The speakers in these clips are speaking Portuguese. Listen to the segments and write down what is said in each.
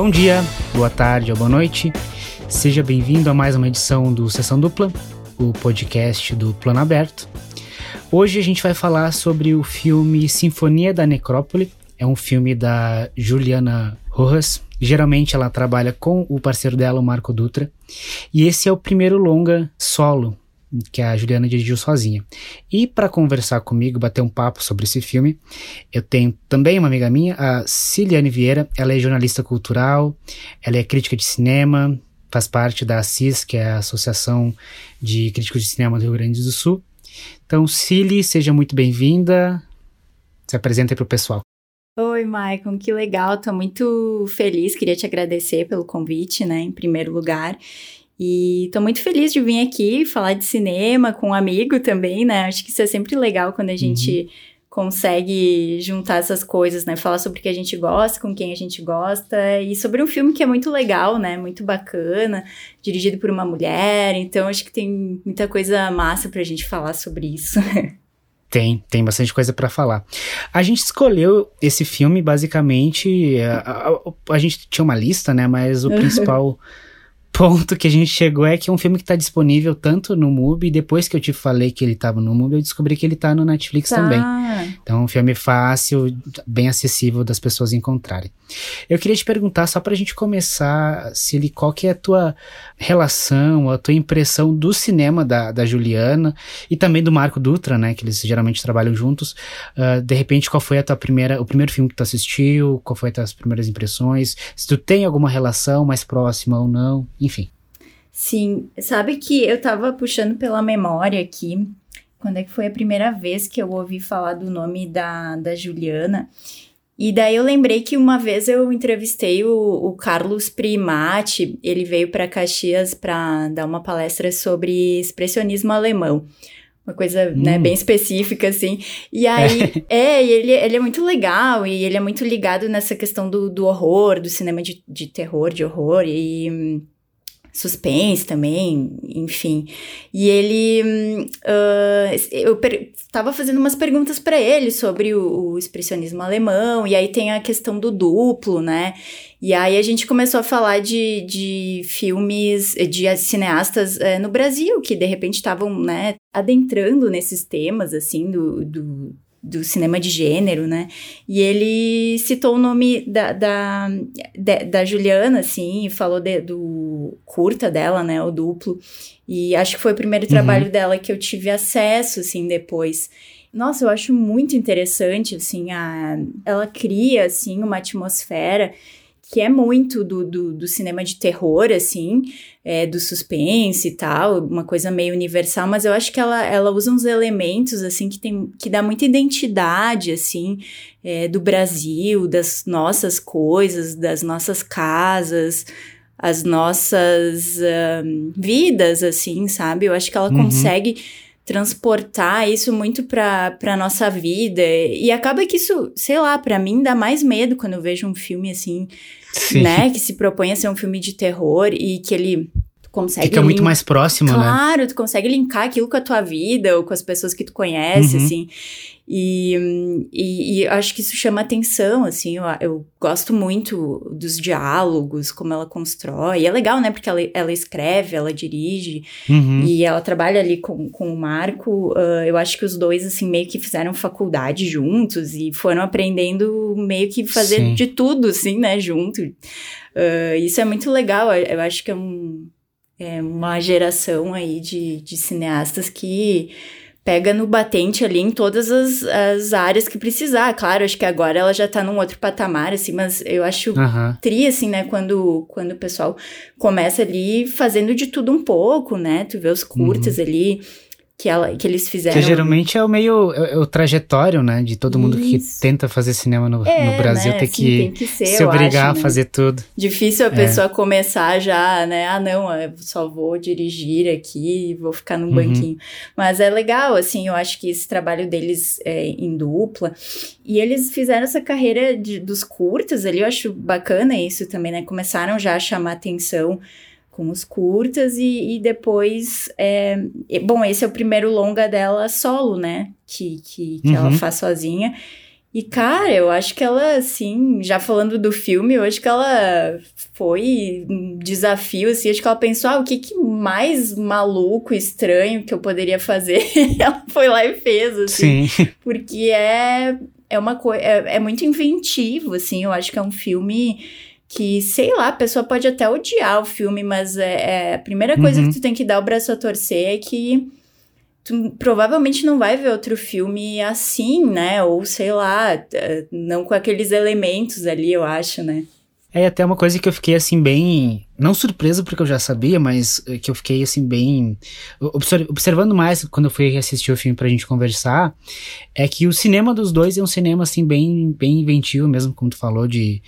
Bom dia, boa tarde ou boa noite. Seja bem-vindo a mais uma edição do Sessão Dupla, o podcast do Plano Aberto. Hoje a gente vai falar sobre o filme Sinfonia da Necrópole. É um filme da Juliana Rojas. Geralmente ela trabalha com o parceiro dela, o Marco Dutra. E esse é o primeiro longa solo que a Juliana dirigiu sozinha. E para conversar comigo, bater um papo sobre esse filme, eu tenho também uma amiga minha, a Ciliane Vieira. Ela é jornalista cultural, ela é crítica de cinema, faz parte da ACIS, que é a Associação de Críticos de Cinema do Rio Grande do Sul. Então, Cili, seja muito bem-vinda. Se apresenta para o pessoal. Oi, Maicon, que legal, tô muito feliz, queria te agradecer pelo convite, né, em primeiro lugar. E tô muito feliz de vir aqui falar de cinema com um amigo também, né? Acho que isso é sempre legal quando a gente uhum. consegue juntar essas coisas, né? Falar sobre o que a gente gosta, com quem a gente gosta, e sobre um filme que é muito legal, né? Muito bacana, dirigido por uma mulher. Então, acho que tem muita coisa massa pra gente falar sobre isso. Tem, tem bastante coisa para falar. A gente escolheu esse filme basicamente. A, a, a, gente tinha uma lista, né? Mas o principal ponto que a gente chegou é que é um filme que tá disponível tanto no MUBI, e depois que eu te falei que ele tava no MUBI, eu descobri que ele tá no Netflix tá. também. Então é um filme fácil, bem acessível das pessoas encontrarem. Eu queria te perguntar, só pra gente começar, Cili, qual que é a tua relação, a tua impressão do cinema da, da Juliana e também do Marco Dutra, né, que eles geralmente trabalham juntos. Uh, de repente, qual foi a tua primeira, o primeiro filme que tu assistiu, qual foi as tuas primeiras impressões, se tu tem alguma relação mais próxima ou não, enfim. Sim, sabe que eu tava puxando pela memória aqui, quando é que foi a primeira vez que eu ouvi falar do nome da, da Juliana. E daí eu lembrei que uma vez eu entrevistei o, o Carlos Primati, ele veio para Caxias para dar uma palestra sobre expressionismo alemão. Uma coisa, né, hum. né, bem específica, assim. E aí, é, ele, ele é muito legal, e ele é muito ligado nessa questão do, do horror, do cinema de, de terror, de horror, e suspense também, enfim. E ele. Uh, eu estava fazendo umas perguntas para ele sobre o, o, expressionismo alemão, e aí tem a questão do duplo, né? E aí a gente começou a falar de, de filmes, de cineastas é, no Brasil, que de repente estavam, né, adentrando nesses temas, assim, do, do do cinema de gênero, né? E ele citou o nome da, da, da Juliana, assim, e falou de, do curta dela, né? O duplo. E acho que foi o primeiro uhum. trabalho dela que eu tive acesso, assim, depois. Nossa, eu acho muito interessante, assim, a, ela cria, assim, uma atmosfera que é muito do, do, do cinema de terror, assim, é, do suspense e tal, uma coisa meio universal, mas eu acho que ela, ela usa uns elementos, assim, que, tem, que dá muita identidade, assim, é, do Brasil, das nossas coisas, das nossas casas, as nossas uh, vidas, assim, sabe? Eu acho que ela uhum. consegue transportar isso muito pra, pra nossa vida. E acaba que isso, sei lá, para mim dá mais medo quando eu vejo um filme assim, Sim. né? Que se propõe a ser um filme de terror e que ele consegue. Fica muito mais próximo, claro, né? Claro, tu consegue linkar aquilo com a tua vida ou com as pessoas que tu conhece, uhum. assim. E, e, e, acho que isso chama atenção, assim, eu, eu, gosto muito dos diálogos, como ela constrói. E é legal, né? Porque ela, ela escreve, ela dirige uhum. e ela trabalha ali com, com o Marco. Uh, eu acho que os dois, assim, meio que fizeram faculdade juntos e foram aprendendo meio que fazer Sim. de tudo, assim, né? Junto. Uh, isso é muito legal. Eu, eu acho que é, um, é uma geração aí de, de cineastas que pega no batente ali em todas as, as áreas que precisar. Claro, acho que agora ela já tá num outro patamar, assim, mas eu acho uhum. tri, assim, né, quando, quando o pessoal começa ali fazendo de tudo um pouco, né? Tu vê os curtas uhum. ali que, ela, que eles fizeram. Que geralmente é o meio é, é o trajetório, né? De todo mundo Isso. que tenta fazer cinema no, é, no Brasil né? ter assim, que, que ser, se obrigar acho, a fazer né? tudo. Difícil a é. pessoa começar já, né? Ah, não, eu só vou dirigir aqui, vou ficar num uhum. banquinho. Mas é legal, assim, eu acho que esse trabalho deles é em dupla. E eles fizeram essa carreira de, dos curtas ali, eu acho bacana isso também, né? Começaram já a chamar atenção com os curtas e, e depois é, bom esse é o primeiro longa dela solo né que que, que uhum. ela faz sozinha E, cara, eu acho que ela, assim, já falando do filme, eu acho que ela foi um desafio, assim, acho que ela pensou, ah, o que, que mais maluco, estranho que eu poderia fazer? ela foi lá e fez, assim. Sim. Porque é, é uma coisa, é, é muito inventivo, assim, eu acho que é um filme que, sei lá, a pessoa pode até odiar o filme, mas é, é a primeira coisa uhum. que tu tem que dar o braço a torcer é que tu provavelmente não vai ver outro filme assim, né? Ou sei lá, não com aqueles elementos ali, eu acho, né? É até uma coisa que eu fiquei assim bem não surpreso porque eu já sabia, mas eh, que eu fiquei assim bem observando mais quando eu fui assistir o filme pra gente conversar, é que o cinema dos dois é um cinema assim bem bem inventivo mesmo, como tu falou de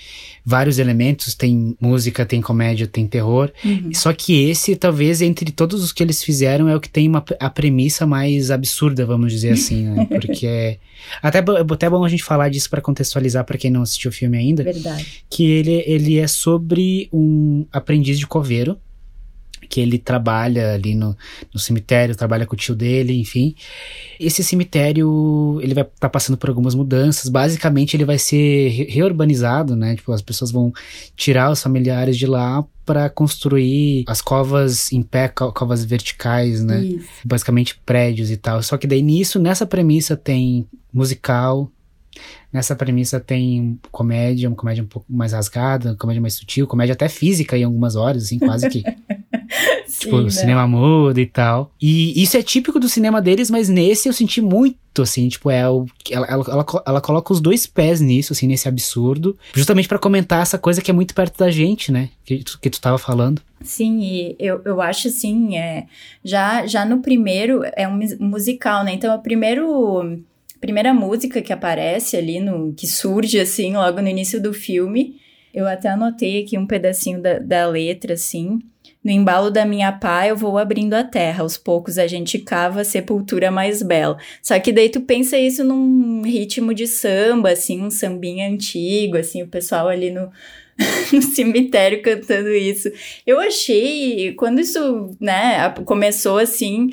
vários elementos, tem música, tem comédia, tem terror. Uhum. Só que esse talvez entre todos os que eles fizeram é o que tem uma, a premissa mais absurda, vamos dizer assim, né? Porque é até, até bom a gente falar disso para contextualizar para quem não assistiu o filme ainda. Verdade. Que ele, ele é sobre um aprendiz aprendiz de coveiro, que ele trabalha ali no, no cemitério, trabalha com o tio dele, enfim. Esse cemitério, ele vai estar tá passando por algumas mudanças. Basicamente, ele vai ser reurbanizado, né? Tipo, as pessoas vão tirar os familiares de lá para construir as covas em pé, covas verticais, né? Isso. Basicamente prédios e tal. Só que daí nisso, nessa premissa tem musical, Nessa premissa tem comédia, uma comédia um pouco mais rasgada, comédia mais sutil, comédia até física em algumas horas, assim, quase que. Sim, tipo, né? cinema mudo e tal. E isso é típico do cinema deles, mas nesse eu senti muito, assim, tipo, é o. Ela, ela, ela, ela coloca os dois pés nisso, assim, nesse absurdo, justamente para comentar essa coisa que é muito perto da gente, né? Que, que tu tava falando. Sim, e eu, eu acho assim, é, já, já no primeiro é um musical, né? Então, o primeiro primeira música que aparece ali, no que surge assim logo no início do filme. Eu até anotei aqui um pedacinho da, da letra, assim. No embalo da minha pá, eu vou abrindo a terra. Aos poucos a gente cava a sepultura mais bela. Só que daí tu pensa isso num ritmo de samba, assim, um sambinha antigo, assim, o pessoal ali no, no cemitério cantando isso. Eu achei, quando isso, né, começou assim,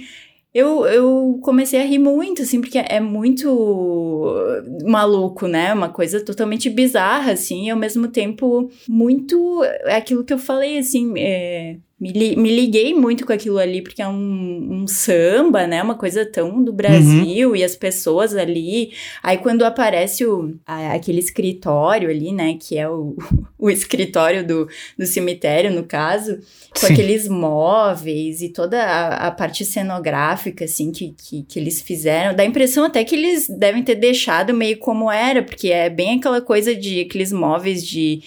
eu, eu comecei a rir muito, assim, porque é muito maluco, né? Uma coisa totalmente bizarra, assim, e ao mesmo tempo muito. É aquilo que eu falei, assim, é, me, li, me liguei muito com aquilo ali, porque é um, um samba, né? Uma coisa tão do Brasil uhum. e as pessoas ali. Aí quando aparece o, a, aquele escritório ali, né? Que é o, o escritório do, do cemitério, no caso, com Sim. aqueles móveis e toda a, a, parte cenográfica, assim, que, que, que eles fizeram. Dá a impressão até que eles devem ter deixado meio como era, porque é bem aquela coisa de aqueles móveis de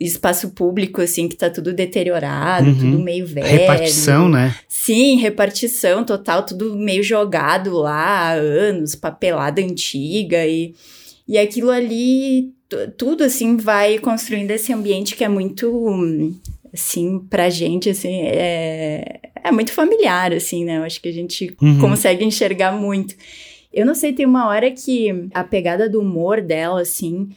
espaço público, assim, que tá tudo deteriorado, uhum. tudo meio velho. Repartição, né? Sim, repartição total, tudo meio jogado lá há anos, papelada antiga e, e aquilo ali, tudo assim vai construindo esse ambiente que é muito, assim, pra gente, assim, é, é muito familiar, assim, né? Eu acho que a gente uhum. consegue enxergar muito. Eu não sei, tem uma hora que a pegada do humor dela, assim,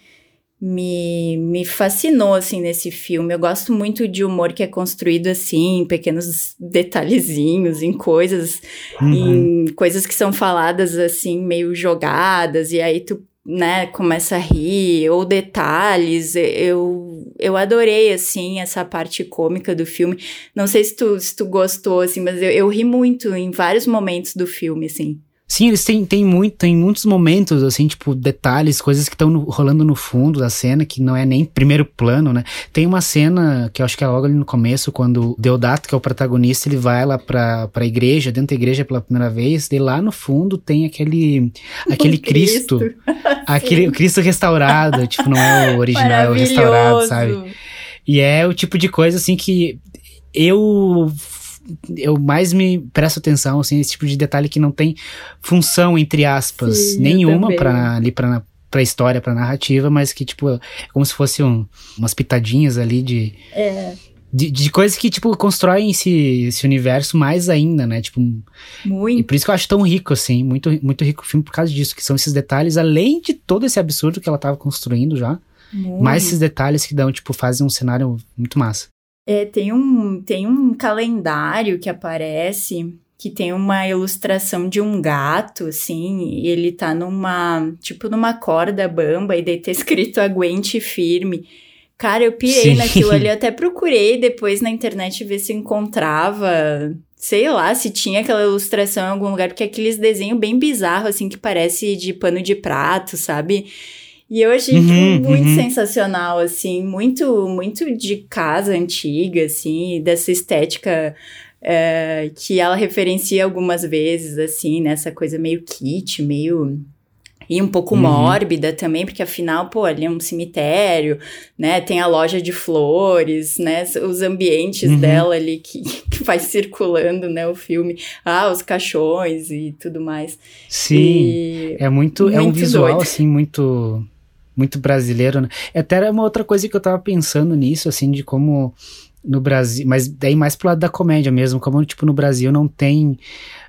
me, me fascinou, assim, nesse filme. Eu gosto muito de humor que é construído, assim, em pequenos detalhezinhos, em coisas, uhum. em coisas que são faladas, assim, meio jogadas, e aí tu, né, começa a rir, ou detalhes. Eu, eu adorei, assim, essa parte cômica do filme. Não sei se tu, se tu gostou, assim, mas eu, eu ri muito em vários momentos do filme, assim. Sim, eles têm, têm, muito, têm muitos momentos, assim, tipo, detalhes, coisas que estão rolando no fundo da cena, que não é nem primeiro plano, né? Tem uma cena que eu acho que é logo ali no começo, quando o Deodato, que é o protagonista, ele vai lá pra, pra igreja, dentro da igreja pela primeira vez, e lá no fundo tem aquele, aquele Cristo, Cristo. aquele Cristo restaurado, tipo, não é o original, é o restaurado, sabe? E é o tipo de coisa, assim, que eu eu mais me presto atenção, assim, esse tipo de detalhe que não tem função, entre aspas, Sim, nenhuma para ali para pra história, pra narrativa, mas que, tipo, é como se fosse um, umas pitadinhas ali de. É. De, de coisas que, tipo, constroem esse, esse universo mais ainda, né? Tipo. Muito. E por isso que eu acho tão rico, assim, muito, muito rico o filme por causa disso, que são esses detalhes, além de todo esse absurdo que ela tava construindo já. Muito. Mais esses detalhes que dão, tipo, fazem um cenário muito massa. É, tem, um, tem um calendário que aparece que tem uma ilustração de um gato, assim, e ele tá numa, tipo, numa corda bamba, e daí tá escrito aguente firme. Cara, eu pirei Sim. naquilo ali, até procurei depois na internet ver se encontrava, sei lá, se tinha aquela ilustração em algum lugar, porque é aqueles desenhos bem bizarros, assim, que parece de pano de prato, sabe? E eu achei uhum, muito uhum. sensacional, assim, muito, muito de casa antiga, assim, dessa estética é, que ela referencia algumas vezes, assim, nessa coisa meio kit, meio e um pouco uhum. mórbida também, porque afinal, pô, ali é um cemitério, né? Tem a loja de flores, né? Os ambientes uhum. dela ali que, que vai circulando, né? O filme. Ah, os caixões e tudo mais. Sim, e... é muito, muito, é um visual, doido. assim, muito muito brasileiro, né? Até era uma outra coisa que eu tava pensando nisso, assim, de como no Brasil, mas daí mais pro lado da comédia mesmo, como tipo no Brasil não tem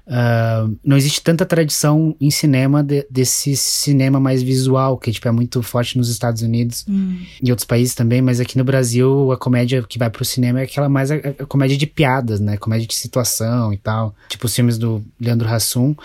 uh, não existe tanta tradição em cinema de, desse cinema mais visual, que tipo é muito forte nos Estados Unidos hum. e outros países também, mas aqui no Brasil a comédia que vai pro cinema é aquela mais a, a comédia de piadas, né, comédia de situação e tal, tipo os filmes do Leandro Hassum,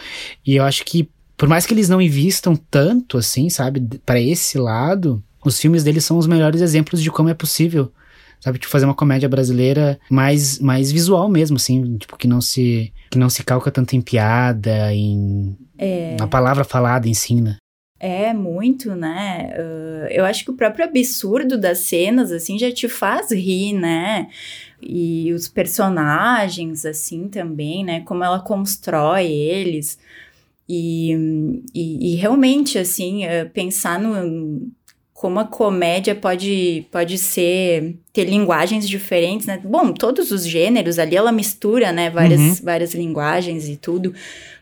e eu acho que por mais que eles não invistam tanto assim, sabe, para esse lado, os filmes deles são os melhores exemplos de como é possível sabe? Tipo, fazer uma comédia brasileira mais, mais visual mesmo, assim, tipo, que não se, que não se calca tanto em piada, em... É. Na palavra falada ensina. Né? É, muito, né? Uh, eu acho que o próprio absurdo das cenas, assim, já te faz rir, né? E os personagens, assim, também, né? Como ela constrói eles. E, e, e realmente, assim, uh, pensar no, como a comédia pode, pode ser ter linguagens diferentes, né? Bom, todos os gêneros ali ela mistura, né? Várias, uhum. várias linguagens e tudo.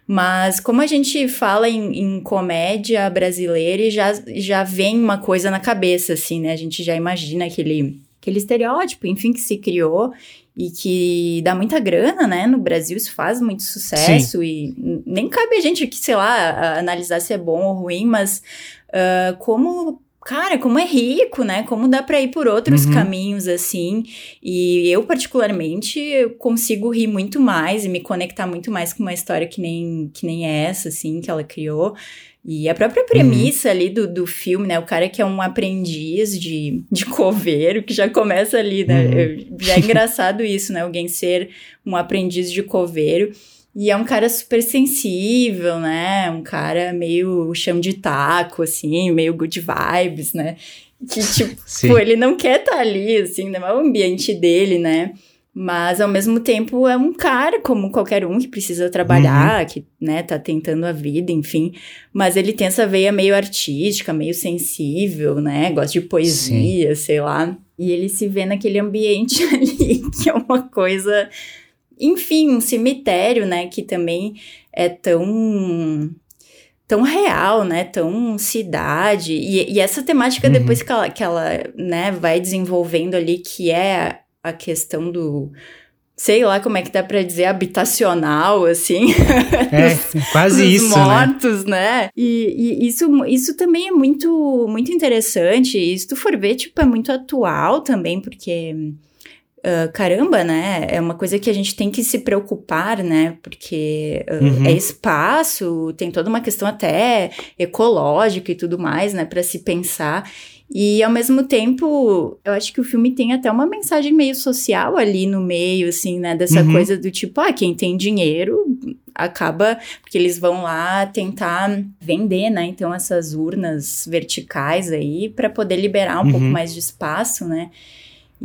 Mas como a gente fala em, em, comédia brasileira e já, já vem uma coisa na cabeça, assim, né? A gente já imagina aquele, aquele estereótipo, enfim, que se criou e que dá muita grana, né? No Brasil isso faz muito sucesso Sim. e nem cabe a gente aqui, sei lá, analisar se é bom ou ruim, mas uh, como cara, como é rico, né? Como dá para ir por outros uhum. caminhos assim. E eu particularmente consigo rir muito mais e me conectar muito mais com uma história que nem que nem essa assim que ela criou. E a própria premissa uhum. ali do, do filme, né? O cara que é um aprendiz de, de coveiro, que já começa ali, né? Uhum. Já é engraçado isso, né? Alguém ser um aprendiz de coveiro. E é um cara super sensível, né? Um cara meio chão de taco, assim, meio good vibes, né? Que, tipo, ele não quer estar tá ali, assim, não é o ambiente dele, né? Mas, ao mesmo tempo, é um cara como qualquer um que precisa trabalhar, uhum. que, né, tá tentando a vida, enfim. Mas ele tem essa veia meio artística, meio sensível, né? Gosta de poesia, Sim. sei lá. E ele se vê naquele ambiente ali, que é uma coisa enfim, um cemitério, né, que também é tão tão real, né, tão cidade, e, e essa temática uhum. depois que ela, que ela, né, vai desenvolvendo ali, que é a questão do, sei lá como é que dá para dizer, habitacional, assim. É, quase isso, né? mortos, né? né? E, e, isso, isso também é muito, muito interessante, e se tu for ver, tipo, é muito atual também, porque Uh, caramba, né? É uma coisa que a gente tem que se preocupar, né? Porque uh, uhum. é espaço, tem toda uma questão até ecológica e tudo mais, né? Para se pensar. E ao mesmo tempo, eu acho que o filme tem até uma mensagem meio social ali no meio, assim, né? Dessa uhum. coisa do tipo, ah, quem tem dinheiro acaba. Porque eles vão lá tentar vender, né? Então, essas urnas verticais aí, para poder liberar um uhum. pouco mais de espaço, né?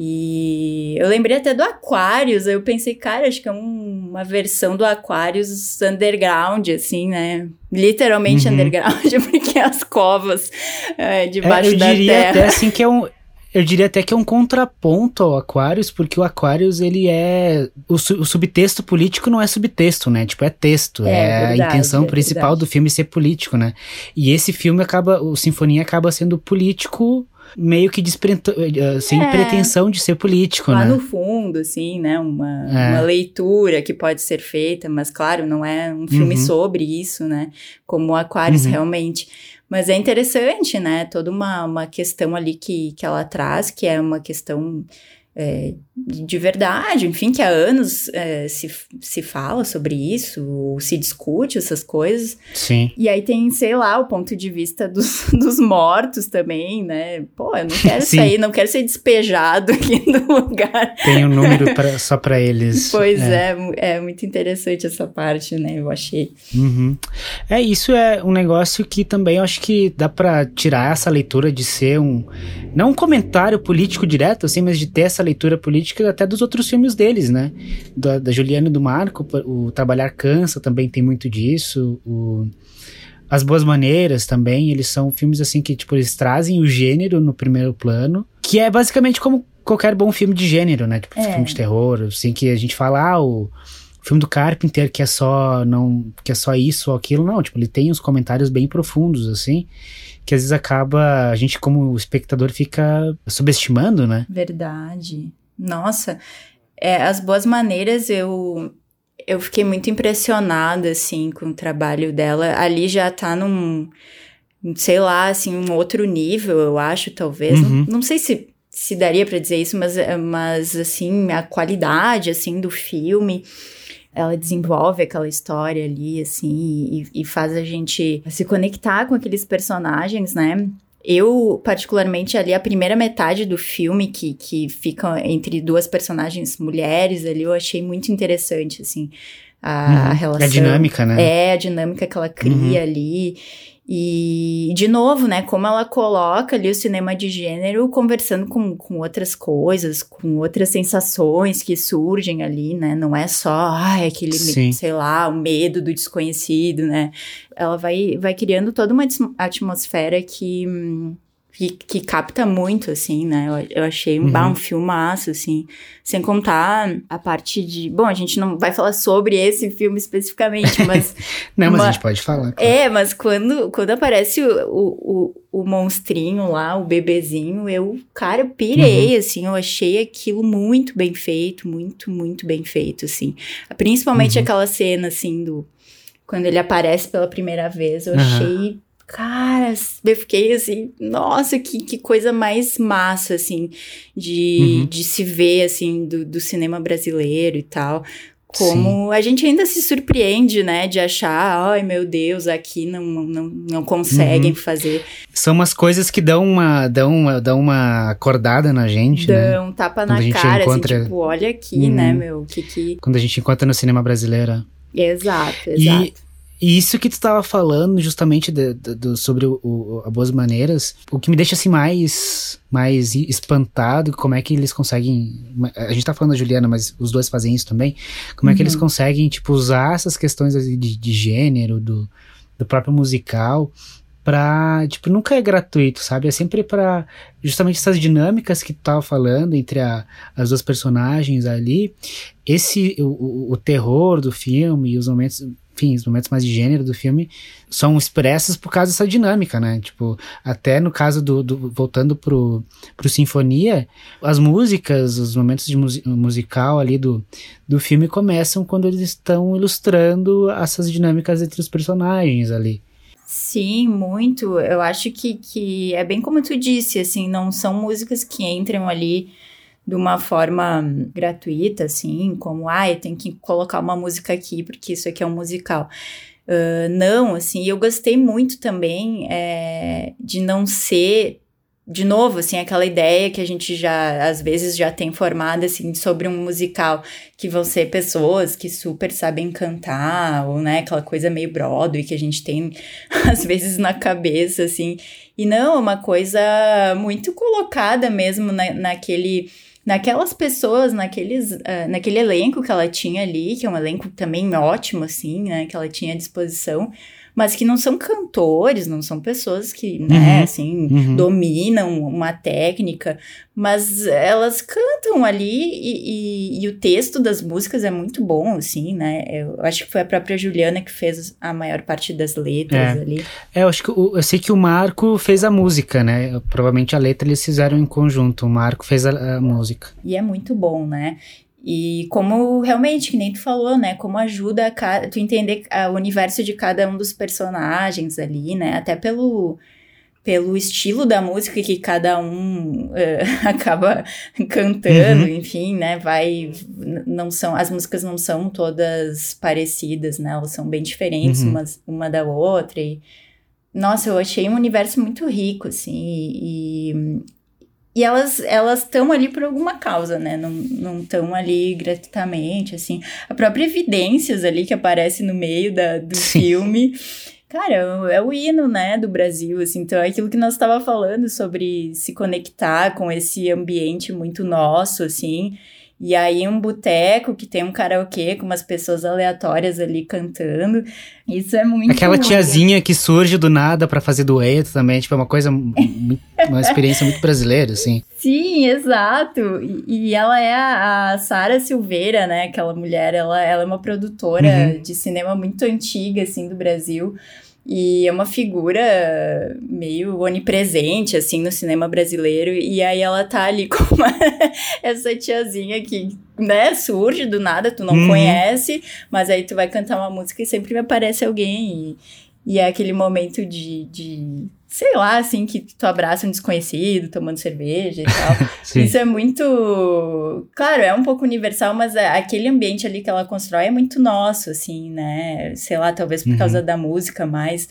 E eu lembrei até do Aquarius, eu pensei, cara, acho que é um, uma versão do Aquarius underground, assim, né? Literalmente uhum. underground, porque as covas é, debaixo é, da terra. Eu diria até assim que é um, eu diria até que é um contraponto ao Aquarius, porque o Aquarius, ele é. O, su o subtexto político não é subtexto, né? Tipo, é texto. É, é verdade, a intenção é principal do filme ser político, né? E esse filme acaba. O Sinfonia acaba sendo político meio que eh, sem é. pretensão de ser político, Lá né? no fundo, assim, né? Uma, é. uma leitura que pode ser feita, mas claro, não é um filme uhum. sobre isso, né? Como Aquários uhum. realmente. Mas é interessante, né? Toda uma, uma questão ali que, que ela traz, que é uma questão é, de verdade, enfim, que há anos é, se, se fala sobre isso, se discute essas coisas. Sim. E aí tem, sei lá, o ponto de vista dos, dos mortos também, né? Pô, eu não quero sair, não quero ser despejado aqui do lugar. Tem um número pra, só para eles. Pois é. é. é, muito interessante essa parte, né? Eu achei. Uhum. É, isso é um negócio que também eu acho que dá para tirar essa leitura de ser um, não um comentário político direto, assim, mas de ter essa leitura política até dos outros filmes deles, né? Da, da Juliana e do Marco, o Trabalhar Cansa também tem muito disso, o... As Boas Maneiras também, eles são filmes assim que, tipo, eles trazem o gênero no primeiro plano, que é basicamente como qualquer bom filme de gênero, né? Tipo, é. filme de terror, assim, que a gente fala, ah, o filme do Carpenter que é só não que é só isso ou aquilo, não, tipo, ele tem uns comentários bem profundos assim, que às vezes acaba a gente como espectador fica subestimando, né? Verdade. Nossa, é, as boas maneiras eu eu fiquei muito impressionada assim com o trabalho dela. Ali já tá num sei lá, assim, um outro nível, eu acho, talvez. Uhum. Não, não sei se se daria para dizer isso, mas, mas assim, a qualidade assim do filme, ela desenvolve aquela história ali, assim, e, e faz a gente se conectar com aqueles personagens, né? Eu, particularmente, ali, a primeira metade do filme, que, que fica entre duas personagens mulheres ali, eu achei muito interessante, assim, a, uhum. a relação. A dinâmica, né? É, a dinâmica que ela cria uhum. ali. E, de novo, né, como ela coloca ali o cinema de gênero conversando com, com outras coisas, com outras sensações que surgem ali, né? Não é só, ai, aquele, Sim. sei lá, o medo do desconhecido, né? Ela vai, vai criando toda uma atmosfera que. Hum, que, que capta muito, assim, né? Eu, eu achei um, uhum. um filmaço, assim. Sem contar a parte de. Bom, a gente não vai falar sobre esse filme especificamente, mas. não, mas a gente pode falar. Claro. É, mas quando, quando aparece o, o, o, monstrinho lá, o bebezinho, eu, cara, eu pirei, uhum. assim. Eu achei aquilo muito bem feito, muito, muito bem feito, assim. Principalmente uhum. aquela cena, assim, do. Quando ele aparece pela primeira vez, eu achei Cara, eu fiquei assim, nossa, que, que coisa mais massa, assim, de, uhum. de se ver, assim, do, do cinema brasileiro e tal. Como Sim. a gente ainda se surpreende, né, de achar, ai meu Deus, aqui não, não, não conseguem uhum. fazer. São umas coisas que dão uma, dão uma, dão uma acordada na gente, dão né? Dão um tapa Quando na cara, assim, encontra... assim, tipo, olha aqui, uhum. né, meu, que que... Quando a gente encontra no cinema brasileiro. Exato, exato. E e isso que tu estava falando justamente de, de, de, sobre o, o, a Boas Maneiras, o que me deixa assim mais, mais espantado, como é que eles conseguem. A gente tá falando da Juliana, mas os dois fazem isso também. Como uhum. é que eles uhum. conseguem, tipo, usar essas questões de, de gênero, do, do próprio musical, pra. Tipo, nunca é gratuito, sabe? É sempre para Justamente essas dinâmicas que tu tava falando entre a, as duas personagens ali. Esse. O, o, o terror do filme e os momentos enfim, os momentos mais de gênero do filme são expressos por causa dessa dinâmica, né? Tipo, até no caso do, do voltando pro, pro Sinfonia, as músicas, os momentos de musical ali do, do filme começam quando eles estão ilustrando essas dinâmicas entre os personagens ali. Sim, muito. Eu acho que, que é bem como tu disse, assim, não são músicas que entram ali de uma forma gratuita, assim, como, ah, eu tenho que colocar uma música aqui porque isso aqui é um musical. Uh, não, assim, eu gostei muito também é, de não ser, de novo, assim, aquela ideia que a gente já, às vezes, já tem formada, assim, sobre um musical, que vão ser pessoas que super sabem cantar, ou, né, aquela coisa meio Broadway que a gente tem, às vezes, na cabeça, assim, e não, é uma coisa muito colocada mesmo na, naquele naquelas pessoas, naqueles, uh, naquele elenco que ela tinha ali, que é um elenco também ótimo, assim, né, que ela tinha à disposição, mas que não são cantores, não são pessoas que, né, uhum, assim, uhum. dominam uma técnica, mas elas cantam ali e, e, e, o texto das músicas é muito bom, assim, né? Eu acho que foi a própria Juliana que fez a maior parte das letras é. ali. É, eu acho que eu sei que o Marco fez a música, né? Provavelmente a letra eles fizeram em conjunto, o Marco fez a, a música. E é muito bom, né? E como realmente, que nem tu falou, né? Como ajuda a tu entender o universo de cada um dos personagens ali, né? Até pelo, pelo estilo da música que cada um uh, acaba cantando, uhum. enfim, né? Vai, não são, as músicas não são todas parecidas, né? Elas são bem diferentes uhum. umas, uma da outra e nossa, eu achei um universo muito rico, assim, e, e elas elas estão ali por alguma causa, né? Não estão ali gratuitamente, assim. A própria Evidências ali que aparece no meio da, do Sim. filme. Cara, é o hino, né, do Brasil, assim. Então, é aquilo que nós estava falando sobre se conectar com esse ambiente muito nosso, assim. E aí um boteco que tem um karaokê com umas pessoas aleatórias ali cantando. Isso é muito Aquela tiazinha que surge do nada para fazer dueto também, tipo, é uma coisa uma experiência muito brasileira, assim. Sim, exato. E, e ela é a, a Sara Silveira, né, aquela mulher, ela, ela é uma produtora uhum. de cinema muito antiga assim do Brasil. E é uma figura meio onipresente, assim, no cinema brasileiro. E aí ela tá ali com uma, essa tiazinha que, né, surge do nada, tu não uhum. conhece, mas aí tu vai cantar uma música e sempre me aparece alguém. E, e é aquele momento de, de sei lá, assim, que tu abraça um desconhecido tomando cerveja e tal. Isso é muito. Claro, é um pouco universal, mas é, aquele ambiente ali que ela constrói é muito nosso, assim, né? Sei lá, talvez por uhum. causa da música mais.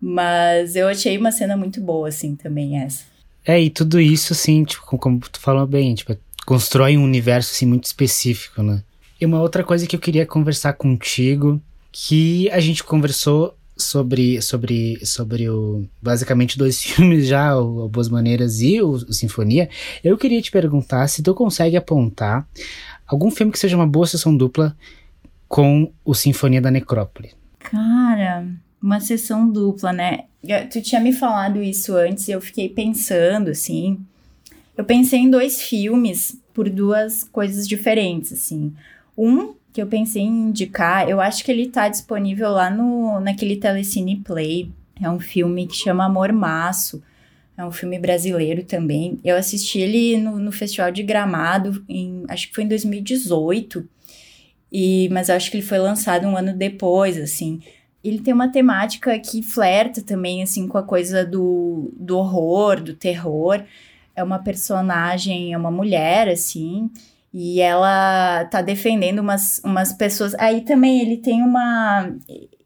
Mas eu achei uma cena muito boa, assim, também essa. É, e tudo isso, assim, tipo, como tu falou bem, tipo, constrói um universo, assim, muito específico, né? E uma outra coisa que eu queria conversar contigo, que a gente conversou sobre, sobre, sobre o, basicamente dois filmes já, o Boas Maneiras e o, o, Sinfonia, eu queria te perguntar se tu consegue apontar algum filme que seja uma boa sessão dupla com o Sinfonia da Necrópole. Cara, uma sessão dupla, né? Tu tinha me falado isso antes e eu fiquei pensando, assim. Eu pensei em dois filmes por duas coisas diferentes, assim. Um que eu pensei em indicar, eu acho que ele tá disponível lá no naquele Telecine Play. É um filme que chama Amor Maço. É um filme brasileiro também. Eu assisti ele no, no Festival de Gramado, em, acho que foi em 2018. E, mas eu acho que ele foi lançado um ano depois, assim. Ele tem uma temática que flerta também, assim, com a coisa do, do horror, do terror. É uma personagem, é uma mulher, assim, e ela tá defendendo umas, umas pessoas. Aí também ele tem uma.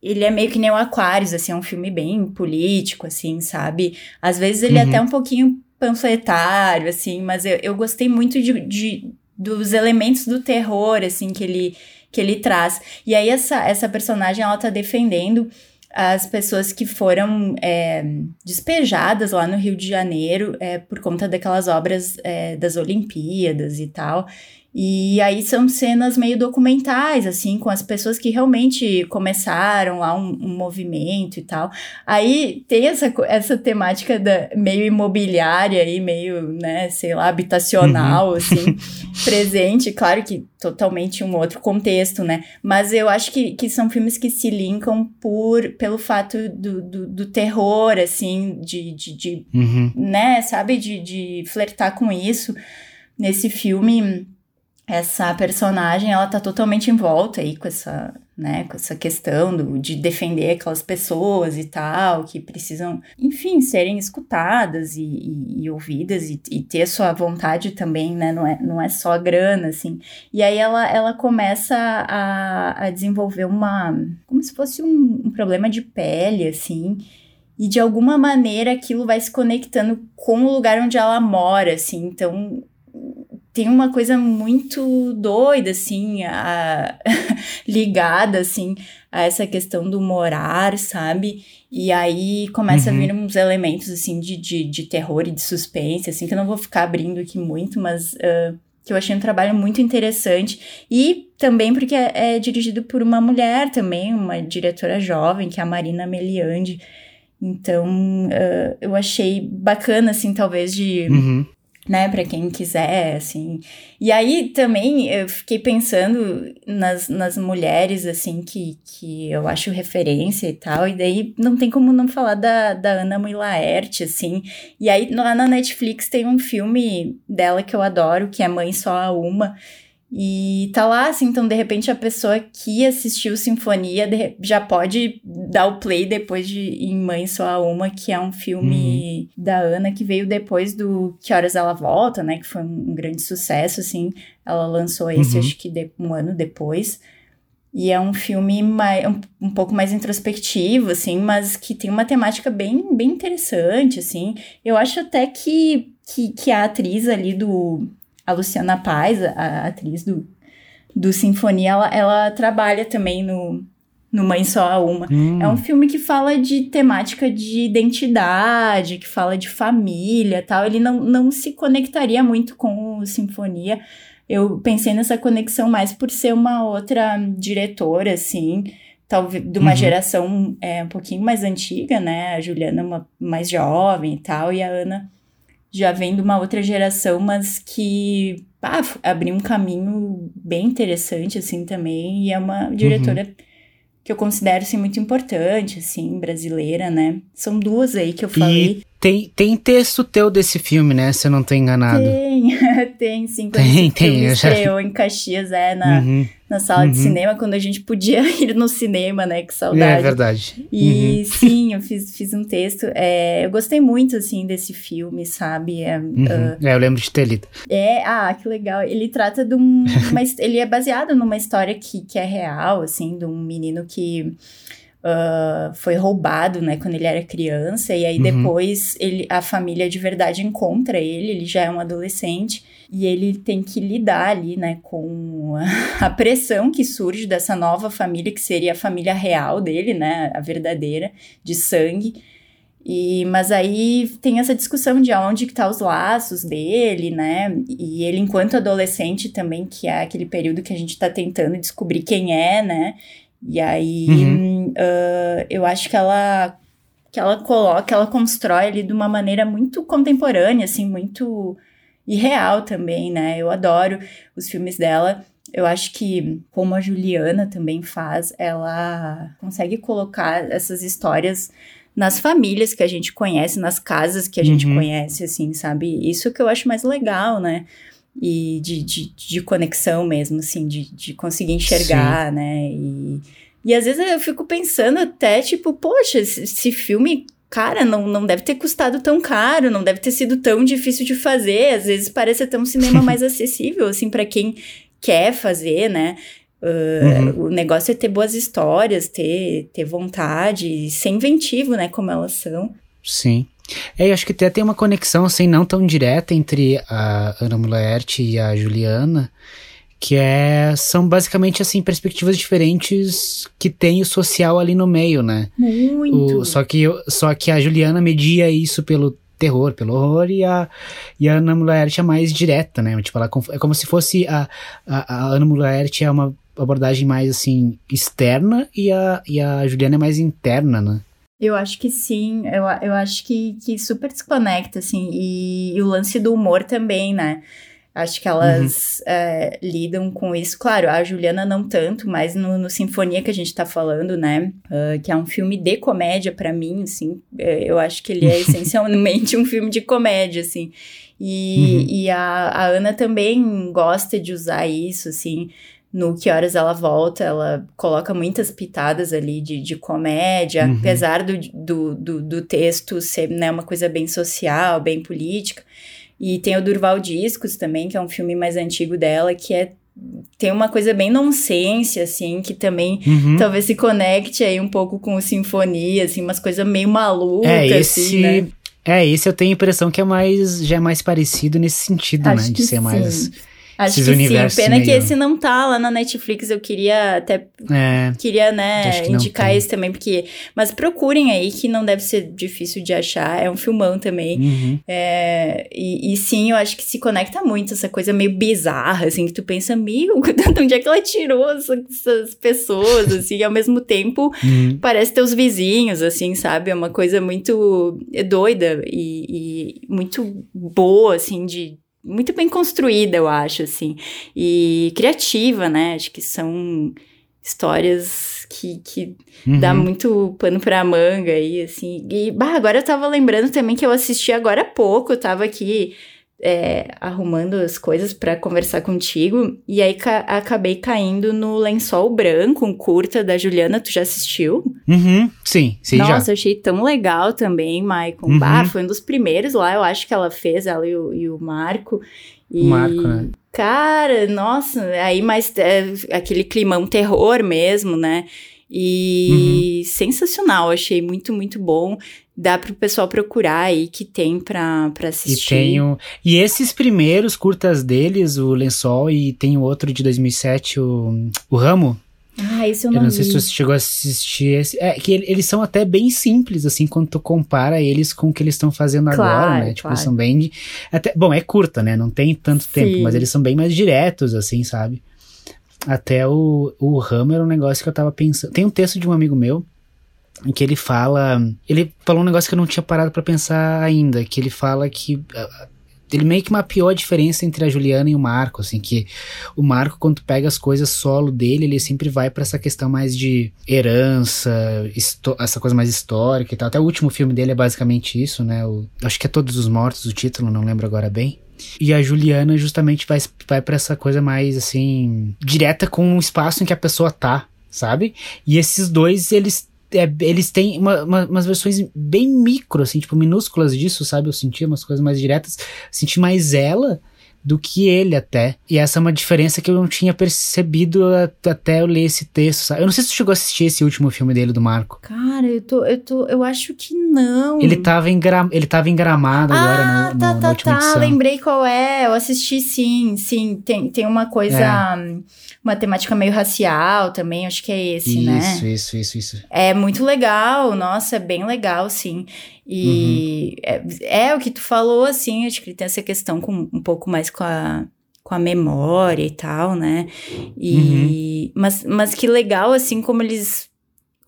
Ele é meio que nem o Aquarius, assim, é um filme bem político, assim, sabe? Às vezes ele uhum. é até um pouquinho panfletário, assim, mas eu, eu gostei muito de, de, dos elementos do terror, assim, que ele, que ele traz. E aí essa, essa personagem, ela tá defendendo as pessoas que foram é, despejadas lá no Rio de Janeiro é, por conta daquelas obras é, das Olimpíadas e tal. E aí são cenas meio documentais, assim, com as pessoas que realmente começaram lá um, um movimento e tal. Aí tem essa, essa temática da, meio imobiliária e meio, né, sei lá, habitacional, uhum. assim, presente. Claro que totalmente um outro contexto, né? Mas eu acho que, que são filmes que se linkam por, pelo fato do, do, do terror, assim, de, de, de uhum. né, sabe, de, de flertar com isso. Nesse filme essa personagem, ela tá totalmente envolta aí com essa, né, com essa questão do, de defender aquelas pessoas e tal, que precisam, enfim, serem escutadas e, e, e ouvidas e, e, ter sua vontade também, né, não é, não é só a grana, assim. E aí ela, ela começa a, a desenvolver uma, como se fosse um, um problema de pele, assim, e de alguma maneira aquilo vai se conectando com o lugar onde ela mora, assim, então tem uma coisa muito doida, assim, a, ligada, assim, a essa questão do morar, sabe? E aí começa uhum. a vir uns elementos, assim, de, de, de, terror e de suspense, assim, que eu não vou ficar abrindo aqui muito, mas uh, que eu achei um trabalho muito interessante. E também porque é, é dirigido por uma mulher também, uma diretora jovem, que é a Marina Meliandi. Então, uh, eu achei bacana, assim, talvez de... Uhum né, para quem quiser, assim. E aí também eu fiquei pensando nas, nas mulheres, assim, que, que eu acho referência e tal, e daí não tem como não falar da, da Ana Mui Laerte, assim. E aí lá na Netflix tem um filme dela que eu adoro, que é Mãe Só a Uma, E tá lá, assim, então de repente a pessoa que assistiu Sinfonia já pode dar o play depois de Em Mãe Só Uma, que é um filme uhum. da Ana que veio depois do Que Horas Ela Volta, né? Que foi um, grande sucesso, assim. Ela lançou esse, uhum. acho que de, um ano depois. E é um filme mais, um, um, pouco mais introspectivo, assim, mas que tem uma temática bem, bem interessante, assim. Eu acho até que, que, que a atriz ali do a Luciana Paz, a, atriz do, do Sinfonia, ela, ela trabalha também no, no Mãe Só a Uma. Hum. É um filme que fala de temática de identidade, que fala de família tal. Ele não, não se conectaria muito com o Sinfonia. Eu pensei nessa conexão mais por ser uma outra diretora, assim, talvez de uma uhum. geração é, um pouquinho mais antiga, né? A Juliana uma mais jovem e tal, e a Ana já vem de uma outra geração, mas que ah, abriu um caminho bem interessante, assim, também, e é uma diretora uhum. que eu considero, assim, muito importante, assim, brasileira, né? São duas aí que eu falei. E tem, tem texto teu desse filme, né? Se eu não tô enganado. Tem, tem sim. Quando tem, tem. estreou já... em Caxias, é, na, uhum, na sala uhum. de cinema, quando a gente podia ir no cinema, né? Que saudade. É verdade. E uhum. Sim, eu fiz, fiz um texto. É, eu gostei muito, assim, desse filme, sabe? É, uh, é, eu lembro de ter lido. É, ah, que legal. Ele trata de um... ele é baseado numa história que, que é real, assim, de um menino que uh, foi roubado, né, quando ele era criança, e aí uhum. depois ele, a família de verdade encontra ele, ele já é um adolescente, e ele tem que lidar ali, né, com a pressão que surge dessa nova família, que seria a família real dele, né, a verdadeira, de sangue, e, mas aí tem essa discussão de onde que tá os laços dele, né? E ele, enquanto adolescente também, que é aquele período que a gente tá tentando descobrir quem é, né? E aí uhum. uh, eu acho que ela que ela coloca, ela constrói ali de uma maneira muito contemporânea, assim, muito irreal também, né? Eu adoro os filmes dela. Eu acho que, como a Juliana também faz, ela consegue colocar essas histórias nas famílias que a gente conhece, nas casas que a gente uhum. conhece, assim, sabe? Isso que eu acho mais legal, né? E de, de, de conexão mesmo, assim, de, de conseguir enxergar, Sim. né? E, e às vezes eu fico pensando até, tipo, poxa, esse, esse filme cara, não, não deve ter custado tão caro, não deve ter sido tão difícil de fazer. Às vezes parece até um cinema mais acessível, assim, para quem quer fazer, né? Uh, uhum. O negócio é ter boas histórias, ter, ter vontade, ser inventivo, né? Como elas são. Sim. É, eu acho que até tem uma conexão, assim, não tão direta entre a Ana Mulaert e a Juliana, que é, são basicamente, assim, perspectivas diferentes que tem o social ali no meio, né? Muito! O, só, que, só que a Juliana media isso pelo terror, pelo horror, e a, e a Ana Mulaert é mais direta, né? Tipo, ela é como se fosse a, a, a Ana Mulaert é uma abordagem mais, assim, externa e a, e a Juliana é mais interna, né? Eu acho que sim, eu, eu acho que, que super desconecta, assim, e, e o lance do humor também, né? Acho que elas uhum. é, lidam com isso. Claro, a Juliana não tanto, mas no, no Sinfonia que a gente tá falando, né? Uh, que é um filme de comédia para mim, assim. É, eu acho que ele é essencialmente um filme de comédia, assim. E, uhum. e a, a Ana também gosta de usar isso, assim no Que Horas Ela Volta, ela coloca muitas pitadas ali de, de comédia, uhum. apesar do, do, do, do, texto ser né, uma coisa bem social, bem política. E tem o Durval Discos também, que é um filme mais antigo dela, que é tem uma coisa bem nonsense, assim, que também uhum. talvez se conecte aí um pouco com o Sinfonia, assim, umas coisas meio malucas, é, esse, assim, né? É, esse eu tenho a impressão que é mais, já é mais parecido nesse sentido, Acho né? De ser sim. mais Acho que sim. Pena meio... que esse não tá lá na Netflix. Eu queria até. É, queria, né, indicar esse também, porque. Mas procurem aí, que não deve ser difícil de achar. É um filmão também. Uhum. É, e, e, sim, eu acho que se conecta muito essa coisa meio bizarra, assim, que tu pensa, de onde é que ela tirou essas pessoas, assim, e ao mesmo tempo uhum. parece teus vizinhos, assim, sabe? É uma coisa muito doida e, e muito boa, assim, de muito bem construída, eu acho, assim. E criativa, né? Acho que são histórias que, que uhum. dá muito pano pra manga aí, assim. E, bah, agora eu tava lembrando também que eu assisti agora há pouco, eu tava aqui é, arrumando as coisas para conversar contigo, e aí ca acabei caindo no Lençol Branco, um curta da Juliana, tu já assistiu? Uhum, sim, sim, Nossa, já. Nossa, achei tão legal também, Maicon. Uhum. Bah, foi um dos primeiros lá, eu acho que ela fez, ela e o, e o Marco. E, o Marco, né? Cara, nossa, aí mais é, aquele climão terror mesmo, né? E uhum. sensacional, achei muito, muito bom. Dá pro pessoal procurar aí que tem pra, pra assistir. E, tenho, e esses primeiros curtas deles, o Lençol, e tem o outro de 2007, o, o Ramo. Ah, isso eu não Eu não vi. sei se você chegou a assistir esse. É que eles são até bem simples, assim, quando tu compara eles com o que eles estão fazendo claro, agora, né? Tipo, claro. eles são bem. Até, bom, é curta, né? Não tem tanto Sim. tempo, mas eles são bem mais diretos, assim, sabe? Até o, o Ramo era um negócio que eu tava pensando. Tem um texto de um amigo meu em que ele fala. Ele falou um negócio que eu não tinha parado para pensar ainda, que ele fala que. Ele meio que mapeou a diferença entre a Juliana e o Marco, assim, que o Marco, quando pega as coisas solo dele, ele sempre vai para essa questão mais de herança, essa coisa mais histórica e tal. Até o último filme dele é basicamente isso, né? O, acho que é Todos os Mortos, o título, não lembro agora bem. E a Juliana justamente vai, vai para essa coisa mais, assim, direta com o espaço em que a pessoa tá, sabe? E esses dois, eles é, eles têm uma, uma, umas versões bem micro, assim, tipo, minúsculas disso, sabe? Eu senti umas coisas mais diretas. Senti mais ela do que ele até. E essa é uma diferença que eu não tinha percebido até eu ler esse texto, sabe? Eu não sei se tu chegou a assistir esse último filme dele, do Marco. Cara, eu tô, eu tô, eu acho que não. Ele tava em, gra, ele tava em Gramado ah, agora no, tá, no, tá, na última tá, edição. lembrei qual é, eu assisti sim, sim, tem, tem uma coisa, É. uma temática meio racial também, acho que é esse, né? Isso, isso, isso, isso. É muito legal, nossa, é bem legal, sim. E Uhum. é, é o que tu falou, assim, acho que ele tem essa questão com um pouco mais com a, com a memória e tal, né? E, Uhum. mas, mas que legal, assim, como eles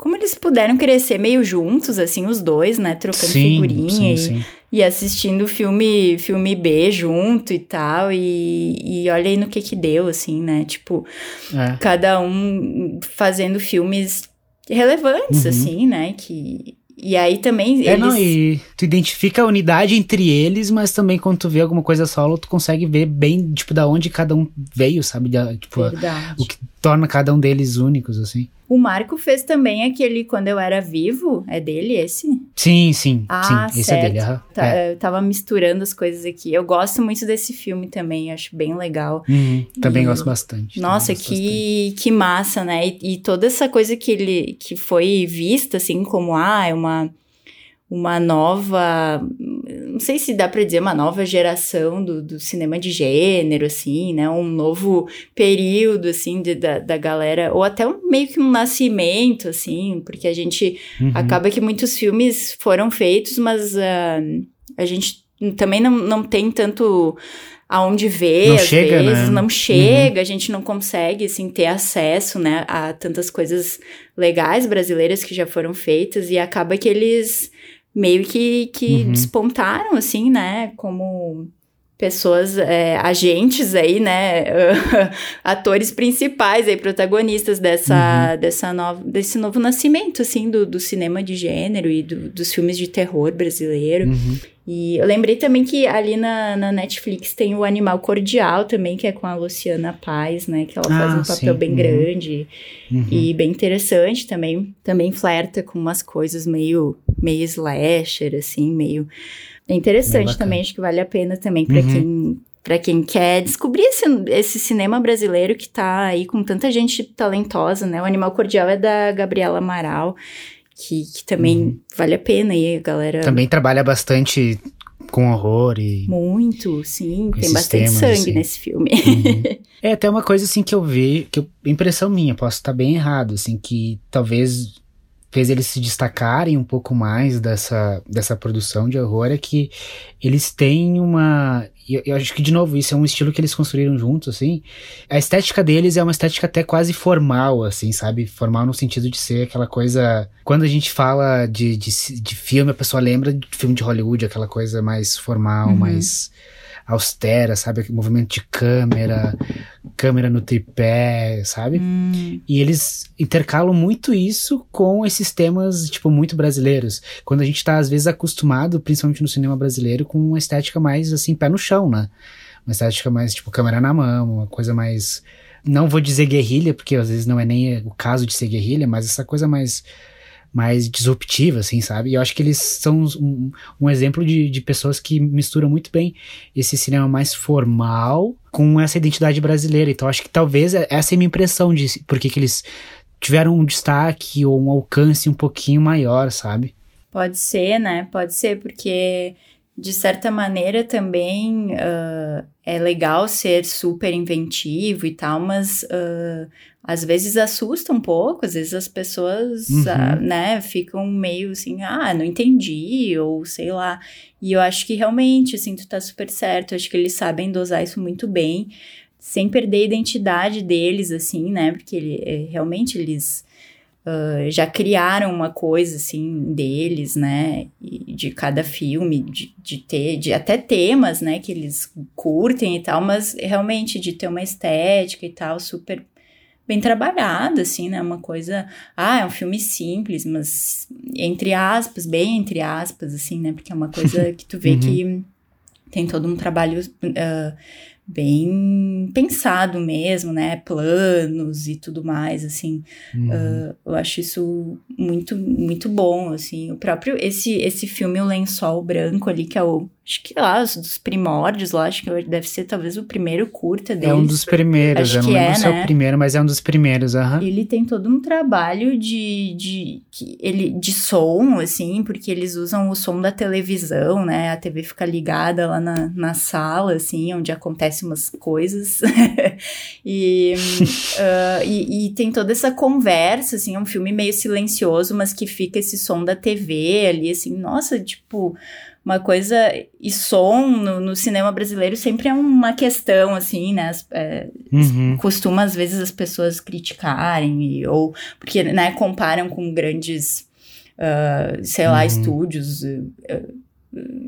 como eles puderam crescer meio juntos, assim, os dois, né? Trocando Sim, figurinha sim, e, sim. e assistindo filme, filme B junto e tal. E, e olha aí no que que deu, assim, né? Tipo, É. cada um fazendo filmes relevantes, Uhum. assim, né? Que, e aí também É, eles... não, e tu identifica a unidade entre eles, mas também quando tu vê alguma coisa solo, tu consegue ver bem, tipo, da onde cada um veio, sabe? Tipo, Verdade. o que torna cada um deles únicos, assim. O Marco fez também aquele Quando Eu Era Vivo, é dele esse? Sim, sim, Ah, sim, esse certo. é dele. aham. Tá, É. Eu tava misturando as coisas aqui. Eu gosto muito desse filme também, acho bem legal. Uhum, também E- gosto bastante. Nossa, gosto bastante. que, que massa, né? E, e toda essa coisa que ele que foi vista assim como ah, é uma uma nova, não sei se dá pra dizer uma nova geração do, do cinema de gênero, assim, né? Um novo período, assim, de, da, da galera, ou até um, meio que um nascimento, assim, porque a gente Uhum. acaba que muitos filmes foram feitos, mas ah, a gente também não, não tem tanto aonde ver, Não às chega, vezes, né? não chega, a gente não consegue, assim, ter acesso, né, a tantas coisas legais brasileiras que já foram feitas, e acaba que eles meio que, que Uhum. despontaram, assim, né, como pessoas, é, agentes aí, né, atores principais aí, protagonistas Uhum. dessa, dessa nova, desse novo nascimento, assim, do, do cinema de gênero e do- dos filmes de terror brasileiro. Uhum. E eu lembrei também que ali na, na Netflix tem o Animal Cordial também, que é com a Luciana Paz, né, que ela faz Ah, um papel sim. bem Uhum. grande Uhum. e bem interessante também. Também flerta com umas coisas meio, meio slasher, assim, meio... É interessante também, acho que vale a pena também pra Uhum. quem... Pra quem quer descobrir esse, esse cinema brasileiro que tá aí com tanta gente talentosa, né? O Animal Cordial é da Gabriela Amaral, que, que também Uhum. vale a pena aí, a galera. Também trabalha bastante com horror e. Muito, sim. Tem bastante temas, sangue assim. nesse filme. Uhum. é até uma coisa assim que eu vi, que eu- impressão minha, posso estar bem errado, assim, que talvez fez eles se destacarem um pouco mais dessa, dessa produção de horror é que eles têm uma. Eu, eu acho que, de novo, isso é um estilo que eles construíram juntos, assim. A estética deles é uma estética até quase formal, assim, sabe? Formal no sentido de ser aquela coisa. Quando a gente fala de, de, de filme, a pessoa lembra de filme de Hollywood, aquela coisa mais formal, Uhum. mais austera, sabe? Movimento de câmera, câmera no tripé, sabe? Hum. E eles intercalam muito isso com esses temas, tipo, muito brasileiros. Quando a gente tá, às vezes, acostumado, principalmente no cinema brasileiro, com uma estética mais, assim, pé no chão, né? Uma estética mais, tipo, câmera na mão, uma coisa mais. Não vou dizer guerrilha, porque às vezes não é nem o caso de ser guerrilha, mas essa coisa mais mais disruptiva, assim, sabe? E eu acho que eles são um, um exemplo de, de pessoas que misturam muito bem esse cinema mais formal com essa identidade brasileira. Então, acho que talvez essa é a minha impressão de por que eles tiveram um destaque ou um alcance um pouquinho maior, sabe? Pode ser, né? Pode ser, porque de certa maneira também uh, é legal ser super inventivo e tal, mas uh, às vezes assusta um pouco, às vezes as pessoas, uhum. uh, né, ficam meio assim, ah, não entendi, ou sei lá. E eu acho que realmente, assim, tu tá super certo, eu acho que eles sabem dosar isso muito bem, sem perder a identidade deles, assim, né, porque ele, eh, realmente eles Uh, já criaram uma coisa assim deles, né? De cada filme, de, de ter, de até temas, né? Que eles curtem e tal, mas realmente de ter uma estética e tal super bem trabalhada, assim, né? Uma coisa. Ah, é um filme simples, mas entre aspas, bem entre aspas, assim, né? Porque é uma coisa que tu vê uhum. que tem todo um trabalho. Uh, bem pensado mesmo, né? Planos e tudo mais, assim. Uhum. Uh, eu acho isso muito, muito bom, assim. O próprio, esse, esse filme O Lençol Branco ali, que é o acho que lá, os dos primórdios lá, acho que deve ser talvez o primeiro curta deles. É um dos primeiros, acho eu não lembro é, se é o né? primeiro, mas é um dos primeiros, aham. Uhum. Ele tem todo um trabalho de, de, de, ele, de som, assim, porque eles usam o som da televisão, né, a TV fica ligada lá na, na sala, assim, onde acontecem umas coisas, e, uh, e, e tem toda essa conversa, assim, é um filme meio silencioso, mas que fica esse som da TV ali, assim, nossa, tipo uma coisa. E som no, no, cinema brasileiro sempre é uma questão, assim, né? As, é, uhum. Costuma, às vezes, as pessoas criticarem, e, ou porque, né, comparam com grandes, uh, sei lá, uhum. estúdios. Uh,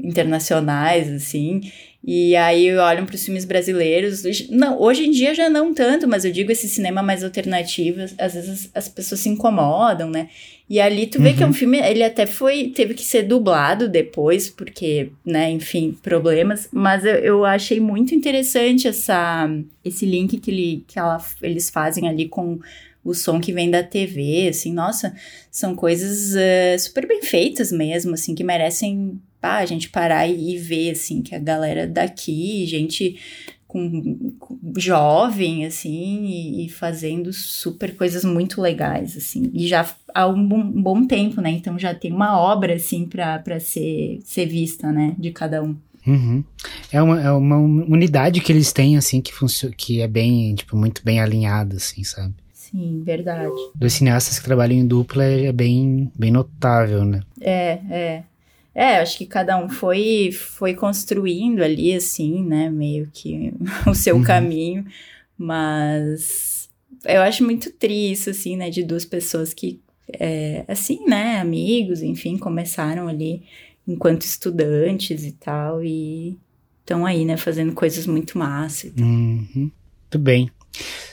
internacionais, assim, e aí olham para os filmes brasileiros. Não, hoje em dia já não tanto, mas eu digo esse cinema mais alternativo, às vezes as, as pessoas se incomodam, né? E ali tu vê uhum. que é um uhum. filme, ele até foi, teve que ser dublado depois, porque, né, enfim, problemas, mas eu, eu achei muito interessante essa, esse link que, ele, que ela, eles fazem ali com o som que vem da TV, assim, nossa, são coisas uh, super bem feitas mesmo, assim, que merecem a gente parar e, e ver, assim, que a galera daqui, gente com, com jovem, assim, e, e, fazendo super coisas muito legais, assim. E já há um bom, um bom tempo, né? Então já tem uma obra, assim, para ser, ser vista, né? De cada um. Uhum. É, uma, é uma unidade que eles têm, assim, que, funciona, que é bem, tipo, muito bem alinhada, assim, sabe? Sim, verdade. Dos cineastas que trabalham em dupla é, é bem, bem notável, né? É, é. É, acho que cada um foi, foi construindo ali, assim, né, meio que o seu uhum. caminho, mas eu acho muito triste, assim, né, de duas pessoas que, é, assim, né, amigos, enfim, começaram ali enquanto estudantes e tal, e estão aí, né, fazendo coisas muito massas. Uhum. Muito bem.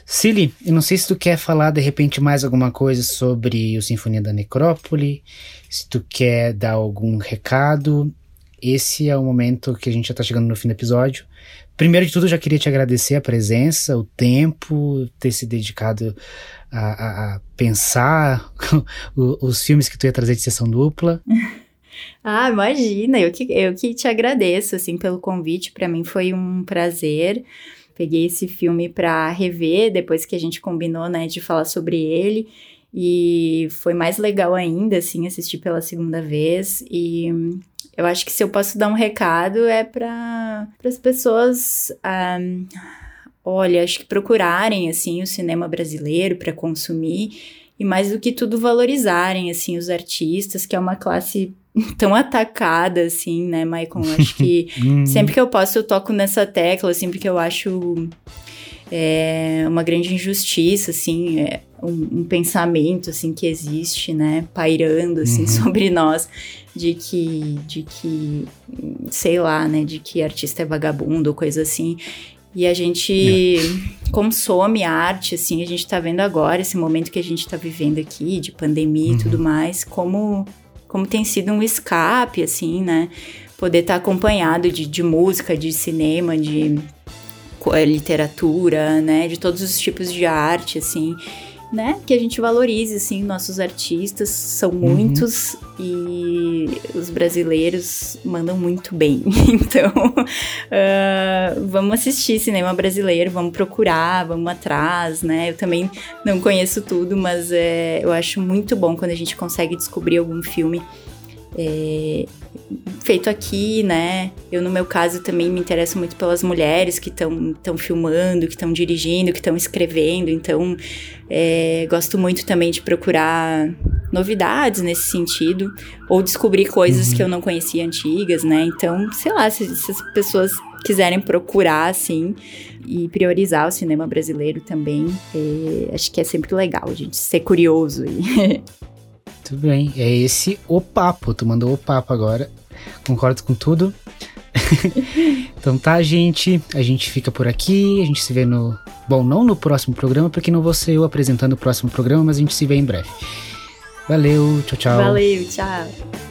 Cili, eu não sei se tu quer falar de repente mais alguma coisa sobre o Sinfonia da Necrópole, se tu quer dar algum recado. Esse é o momento que a gente já tá chegando no fim do episódio. Primeiro de tudo, eu já queria te agradecer a presença, o tempo, ter se dedicado a, a, a pensar os filmes que tu ia trazer de sessão dupla. Ah, imagina, eu que, eu que te agradeço, assim, pelo convite, para mim foi um prazer. Peguei esse filme para rever depois que a gente combinou, né, de falar sobre ele. E foi mais legal ainda, assim, assistir pela segunda vez. E eu acho que se eu posso dar um recado é para as pessoas. Um, olha, acho que procurarem, assim, o cinema brasileiro para consumir. E mais do que tudo, valorizarem, assim, os artistas, que é uma classe tão atacada, assim, né, Michael? Acho que uhum. sempre que eu posso eu toco nessa tecla, sempre que eu acho é, uma grande injustiça, assim, é, um, um, pensamento, assim, que existe, né, pairando, assim, uhum. sobre nós, de que, de que, sei lá, né, de que artista é vagabundo, coisa assim. E a gente é. consome arte, assim, a gente tá vendo agora, esse momento que a gente tá vivendo aqui, de pandemia uhum. e tudo mais, como, como tem sido um escape, assim, né? Poder estar tá acompanhado de, de música, de cinema, de literatura, né? De todos os tipos de arte, assim né? Que a gente valorize, assim, nossos artistas, são uhum. muitos e os brasileiros mandam muito bem. então, uh, vamos assistir cinema brasileiro, vamos procurar, vamos atrás, né? Eu também não conheço tudo, mas é, eu acho muito bom quando a gente consegue descobrir algum filme é, feito aqui, né? Eu, no meu caso, também me interesso muito pelas mulheres que estão filmando, que estão dirigindo, que estão escrevendo. Então, é, gosto muito também de procurar novidades nesse sentido, ou descobrir coisas uhum. que eu não conhecia antigas, né? Então, sei lá, se, se as pessoas quiserem procurar, assim, e priorizar o cinema brasileiro também, é, acho que é sempre legal gente ser curioso. E Muito bem, é esse o papo. Tu mandou o papo agora. Concordo com tudo. então tá, gente. A gente fica por aqui. A gente se vê no. Bom, não no próximo programa, porque não vou ser eu apresentando o próximo programa, mas a gente se vê em breve. Valeu, tchau, tchau. Valeu, tchau.